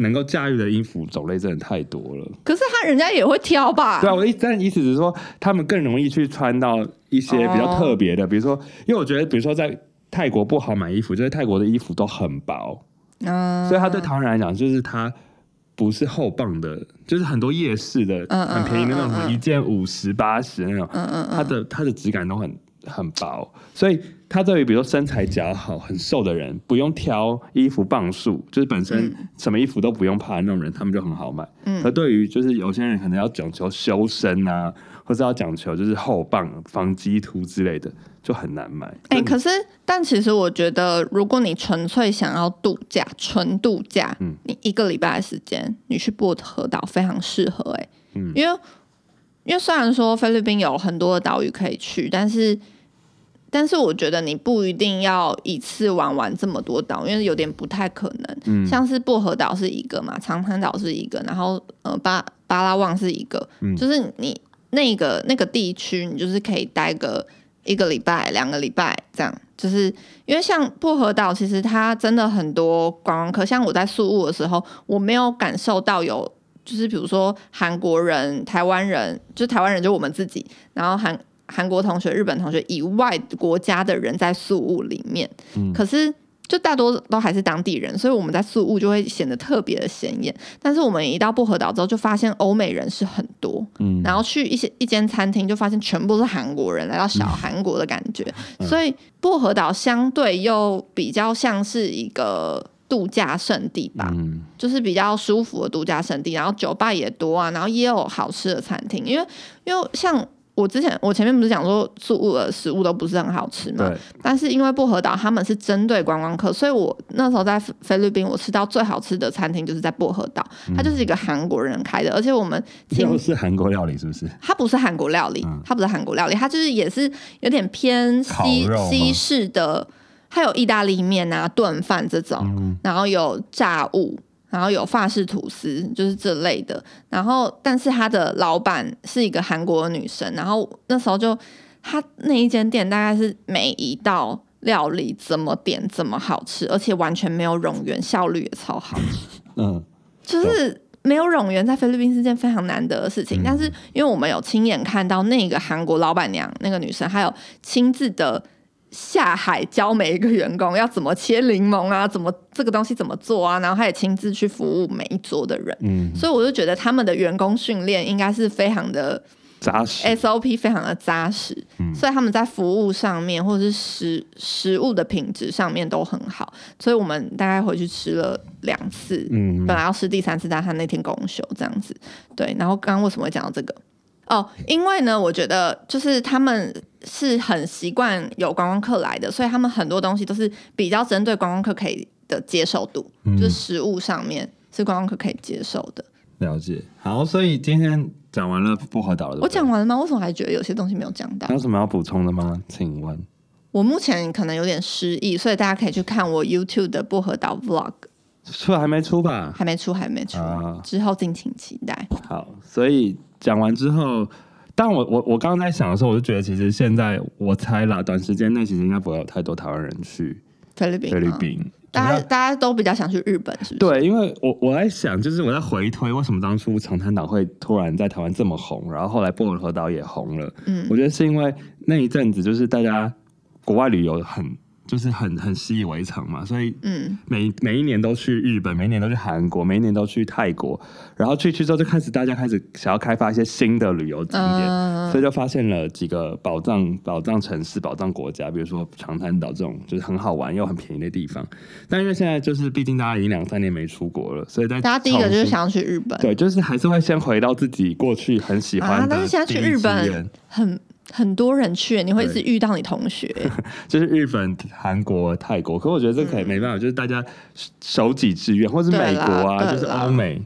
能够驾驭的衣服种类真的太多了。可是他人家也会挑吧？对啊，我意但意思只是说，他们更容易去穿到一些比较特别的，比如说，因为我觉得，比如说在泰国不好买衣服，就是泰国的衣服都很薄，嗯，所以他对台湾人来讲，就是他不是厚磅的，就是很多夜市的嗯嗯很便宜的那种，一件五十八十那种，嗯嗯。它的它的质感都很很薄，所以他对于比如说身材较好、很瘦的人，不用挑衣服磅数，就是本身什么衣服都不用怕的那种人，他们就很好买。嗯。可对于就是有些人可能要讲求修身啊，或者要讲求就是厚磅、防肌突之类的，就很难买。哎、就可是，但其实我觉得，如果你纯粹想要度假，纯度假，嗯。你一个礼拜的时间，你去薄荷岛非常适合、哎，嗯。因为因为虽然说菲律宾有很多的岛屿可以去，但是但是我觉得你不一定要一次玩完这么多岛，因为有点不太可能。嗯像是薄荷岛是一个嘛，长滩岛是一个，然后呃巴巴拉望是一个，嗯就是你那个那个地区，你就是可以待个一个礼拜、两个礼拜这样。就是因为像薄荷岛，其实它真的很多观光客，像我在宿务的时候，我没有感受到有。就是比如说韩国人、台湾人，就台湾人就我们自己，然后韩韩国同学、日本同学以外国家的人在宿务里面，嗯可是就大多都还是当地人，所以我们在宿务就会显得特别的显眼。但是我们一到薄荷岛之后，就发现欧美人是很多，嗯然后去一些一间餐厅，就发现全部是韩国人，来到小韩国的感觉。嗯所以薄荷岛相对又比较像是一个度假胜地吧，嗯。就是比较舒服的度假胜地，然后酒吧也多啊，然后也有好吃的餐厅。因为因为像我之前我前面不是讲说宿务的食物都不是很好吃嘛，对，但是因为薄荷岛他们是针对观光客，所以我那时候在菲菲律宾，我吃到最好吃的餐厅就是在薄荷岛，它就是一个韩国人开的，而且我们亲又是韩国料理是不是？它不是韩国料理，它不是韩国料理，它就是也是有点偏西西式的，它有意大利面啊、炖饭这种，嗯然后有炸物，然后有法式吐司，就是这类的。然后，但是它的老板是一个韩国女生，然后那时候就她那一间店大概是每一道料理怎么点怎么好吃，而且完全没有冗员，效率也超好。嗯就是没有冗员在菲律宾是件非常难得的事情，但是因为我们有亲眼看到那个韩国老板娘那个女生，还有亲自的下海教每一个员工要怎么切柠檬啊，怎么这个东西怎么做啊，然后他也亲自去服务每一桌的人，嗯，所以我就觉得他们的员工训练应该是非常的扎实。SOP 非常的扎实，嗯所以他们在服务上面或者是食食物的品质上面都很好，所以我们大概回去吃了两次，嗯本来要吃第三次，但他那天公休这样子，对。然后刚刚为什么会讲到这个？哦，因为呢，我觉得就是他们是很习惯有观光客来的，所以他们很多东西都是比较针对观光客可以的接受度，嗯就是食物上面是观光客可以接受的。了解。好，所以今天讲完了薄荷岛的，我讲完了吗？为什么还觉得有些东西没有讲到还？有什么要补充的吗？请问？我目前可能有点失忆，所以大家可以去看我 YouTube 的薄荷岛 Vlog，出还没出吧？还没出，还没出，啊之后敬请期待。好，所以讲完之后，但我我我刚刚在想的时候，我就觉得其实现在我猜啦，短时间内其实应该不会有太多台湾人去菲律宾，菲律，宾。大家大家都比较想去日本，是不是？对，因为我我在想，就是我在回推为什么当初长滩岛会突然在台湾这么红，然后后来薄荷岛也红了。嗯我觉得是因为那一阵子就是大家国外旅游很就是很很习以为常嘛，所以嗯，每每一年都去日本，每一年都去韩国，每一年都去泰国，然后去去之后就开始大家开始想要开发一些新的旅游景点，嗯。所以就发现了几个宝藏宝藏城市、宝藏国家，比如说长滩岛这种就是很好玩又很便宜的地方。但因为现在就是毕竟大家已经两三年没出国了，所以在大家第一个就是想要去日本，对，就是还是会先回到自己过去很喜欢啊，的、但是现在去日本，很很多人去，你会一直遇到你同学，就是日本、韩国、泰国，可我觉得这可以没办法，就是大家守己志愿，或是美国啊，就是欧美。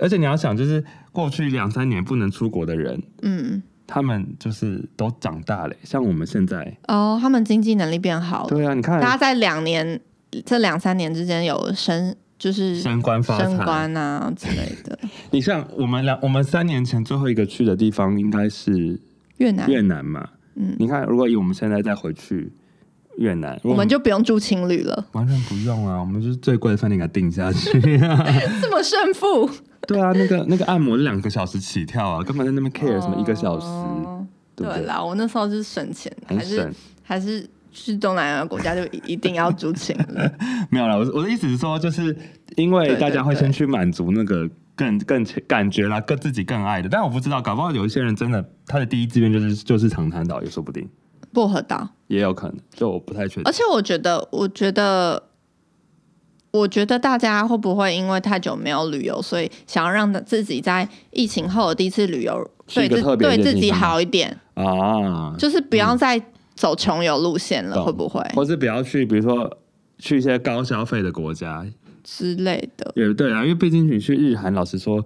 而且你要想，就是过去两三年不能出国的人，嗯，他们就是都长大了。像我们现在，哦，他们经济能力变好了，对啊，你看大家在两年这两三年之间有升，就是升官发升财。官啊之类的，你像我们两，我们三年前最后一个去的地方应该是越南，越南嘛。嗯你看，如果以我们现在再回去，越南，我们就不用住情侣了，完全不用啊，我们就是最贵的饭店给它定下去。这么胜负？对啊，那个那个按摩是两个小时起跳啊，根本在那边 care 什么一个小时？哦对不对对啦，我那时候就是省钱，还是。还是去东南亚国家就一一定要住青旅。没有啦，我我的意思是说，就是因为大家会先去满足那个更更感觉啦，更自己更爱的。但我不知道，搞不好有一些人真的他的第一志愿就是就是长滩岛，也说不定，薄荷岛，也有可能。就我不太确定而。且我觉得，我觉得，我觉得大家会不会因为太久没有旅游，所以想要让自己在疫情后的第一次旅游对对自己好一点，啊，就是不要再走穷游路线了，懂会不会或是不要去，比如说去一些高消费的国家，之类的？也对啊，因为毕竟你去日韩，老实说，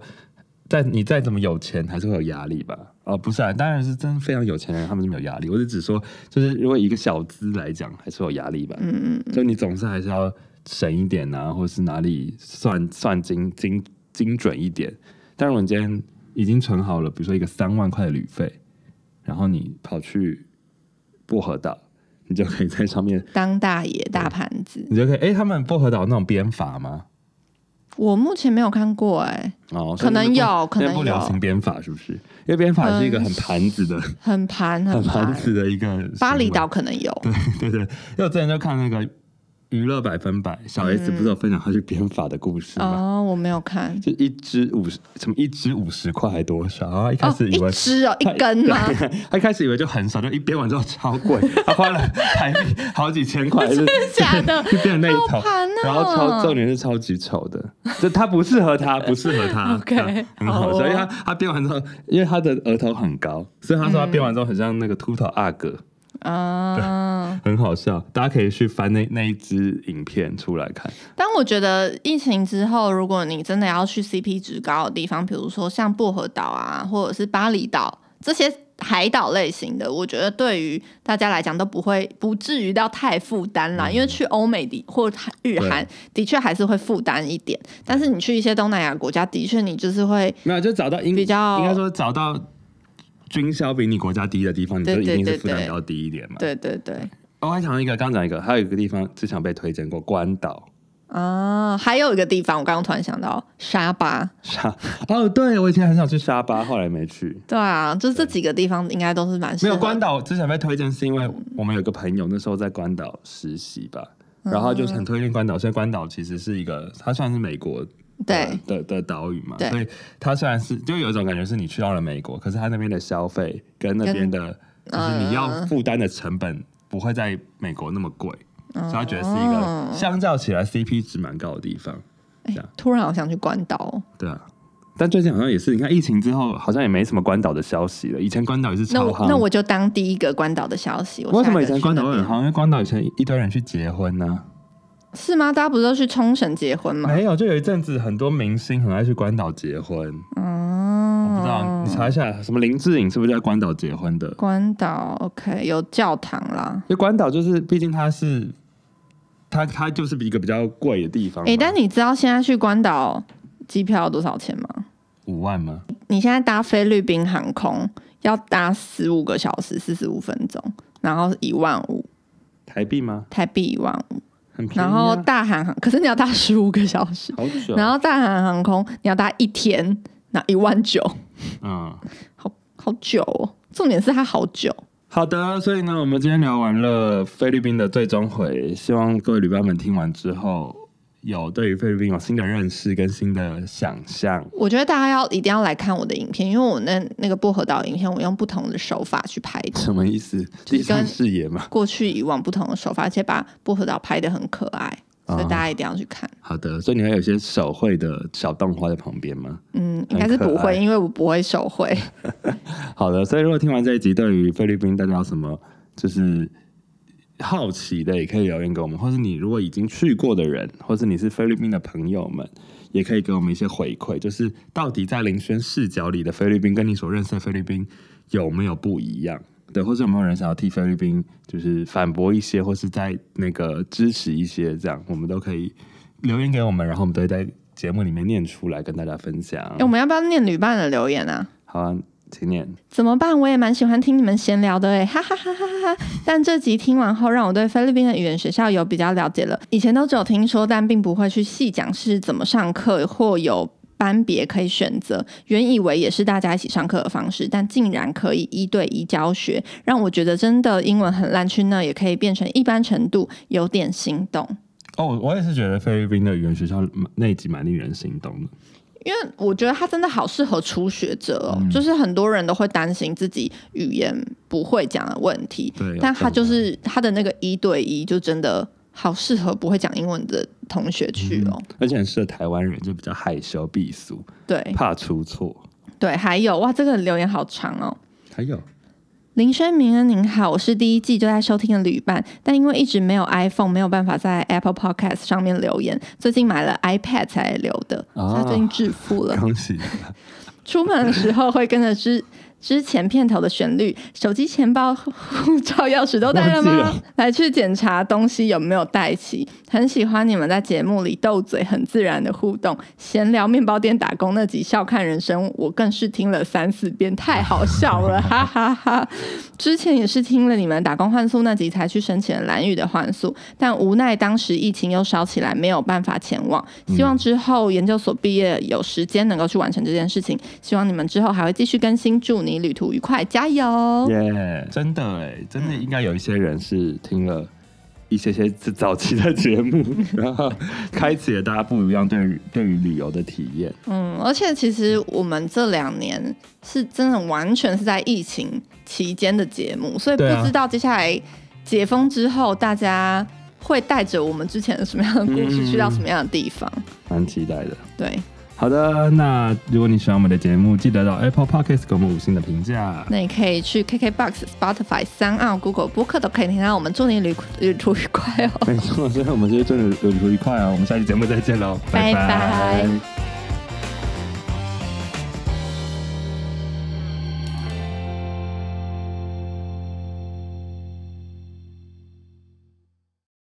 在你再怎么有钱，还是会有压力吧？哦，不是啊，当然是真非常有钱的人，他们是没有压力。我是只说，就是如果一个小资来讲，还是有压力吧。嗯嗯，就你总是还是要省一点啊，或是哪里算算精精精准一点。但如果你今天已经存好了，比如说一个三万块的旅费，然后你跑去薄荷岛，你就可以在上面，当大爷大盘子，你就可以，哎、他们薄荷岛那种编法吗？我目前没有看过哎、哦，可能有可能不流行编法是不是？因为编法是一个很盘子的、很盘 很很盘。子的一个。巴厘岛可能有，对对对，因为我之前就看那个娱乐百分百，小 S 不是有分享他去编法的故事吗？哦，我没有看。就一支五十，什么一支五十块还多少？然后一开哦，始以为、一支哦，一根吗？他一开始以为就很少，就一编完之后超贵，他花了台币好几千块，真的假的 就变成那一头好盘哦，然后超重点是超级丑的，就他不适合他，不适合他 OK，很好笑，哦因为他他编完之后，因为他的额头很高，所以他说他编完之后很像那个秃头阿哥，啊，很好笑，大家可以去翻那那一支影片出来看。但我觉得疫情之后，如果你真的要去 CP 值高的地方，比如说像薄荷岛啊，或者是巴厘岛这些海岛类型的，我觉得对于大家来讲都不会不至于到太负担啦。因为去欧美的或日韩的确还是会负担一点，但是你去一些东南亚国家，的确你就是会没有，就找到应比较应该说找到均销比你国家低的地方，你就一定是负担比较低一点嘛。对对对哦我还想到一个，刚讲一个，还有一个地方之前被推荐过关岛。啊。还有一个地方，我刚刚突然想到沙巴。沙哦，对我以前很想去沙巴，后来没去。对啊，就这几个地方应该都是蛮没有关岛之前被推荐，是因为我们有个朋友那时候在关岛实习吧，然后就很推荐关岛。所以关岛其实是一个，它算是美国的对的的岛屿嘛，对所以它虽然是就有一种感觉是你去到了美国，可是它那边的消费跟那边的，就是你要负担的成本不会在美国那么贵，所以他觉得是一个相较起来 CP 值蛮高的地方。突然好想去关岛哦。对啊，但最近好像也是，你看疫情之后，好像也没什么关岛的消息了。以前关岛也是超夯，我那我就当第一个关岛的消息。我为什么以前关岛很夯？因为关岛以前一堆人去结婚呢、是吗？大家不是都去冲绳结婚吗？没有，就有一阵子很多明星很爱去关岛结婚。哦，我不知道，你查一下，什么林志颖是不是在关岛结婚的？关岛 OK 有教堂啦。关岛就是，毕竟它是，它它就是一个比较贵的地方嘛。哎、但你知道现在去关岛机票要多少钱吗？五万吗？你现在搭菲律宾航空要搭十五个小时四十五分钟，然后一万五台币吗？台币一万五，很便宜、啊。然后大韩航可是你要搭十五个小时，好久，然后大韩航空你要搭一天，那一万九，嗯。好好久哦。重点是它好久，好的，所以呢，我们今天聊完了菲律宾的最终回，希望各位旅伴们听完之后，有对于菲律宾有新的认识跟新的想象。我觉得大家要一定要来看我的影片，因为我那那个薄荷岛影片，我用不同的手法去拍的，什么意思？就是第三跟视野嘛。过去以往不同的手法，而且把薄荷岛拍的很可爱，所以大家一定要去看。好的，所以你还有一些手绘的小动画在旁边吗？嗯，应该是不会，因为我不会手绘。好的，所以如果听完这一集，对于菲律宾大家有什么就是好奇的，也可以留言给我们，或是你如果已经去过的人，或是你是菲律宾的朋友们，也可以给我们一些回馈，就是到底在林轩视角里的菲律宾，跟你所认识的菲律宾有没有不一样？对，或者有没有人想要替菲律宾就是反驳一些，或是在那个支持一些，这样我们都可以留言给我们，然后我们都会在节目里面念出来跟大家分享。哎我们要不要念旅伴的留言啊？好啊，怎么办？我也蛮喜欢听你们闲聊的哎，哈哈哈哈哈哈！但这集听完后，让我对菲律宾的语言学校有比较了解了。以前都只有听说，但并不会去细讲是怎么上课或有。班别可以选择，原以为也是大家一起上课的方式，但竟然可以一对一教学，让我觉得真的英文很烂，去那也可以变成一般程度，有点心动。哦，我也是觉得菲律宾的语言学校那一集蛮令人心动的，因为我觉得他真的好适合初学者哦，就是很多人都会担心自己语言不会讲的问题，对，但他就是他的那个一对一，就真的。好适合不会讲英文的同学去哦，而且很适合台湾人，就比较害羞避俗，对，怕出错。对，还有哇，这个留言好长哦。还有林轩明恩您好，我是第一季就在收听的旅伴，但因为一直没有 iPhone，没有办法在 Apple Podcast 上面留言，最近买了 iPad 才留的，他最近致富了，恭喜！出门的时候会跟着之。之前片头的旋律，手机、钱包、护 照、钥匙都带了吗？来去检查东西有没有带齐。很喜欢你们在节目里斗嘴、很自然的互动，闲聊面包店打工那集笑看人生，我更是听了三四遍，太好笑了，哈哈哈。之前也是听了你们打工换宿那集才去申请蓝雨的换宿，但无奈当时疫情又烧起来，没有办法前往。希望之后研究所毕业有时间能够去完成这件事情。希望你们之后还会继续更新，祝你。旅途愉快，加油！耶，真的哎，真的应该有一些人是听了一些些早期的节目，然后开启了大家不一样对于对于旅游的体验。嗯，而且其实我们这两年是真的完全是在疫情期间的节目，所以不知道接下来解封之后，大家会带着我们之前的什么样的故事去到什么样的地方，蛮期待的。对。好的，那如果你喜欢我们的节目，记得到 Apple Podcast 给我们五星的评价。那你可以去 KKBox、Spotify、三奥、Google 播客都可以听到我们祝你旅旅途愉快哦。没错，所以我们今天祝你旅途愉快啊。我们下期节目再见喽，拜拜。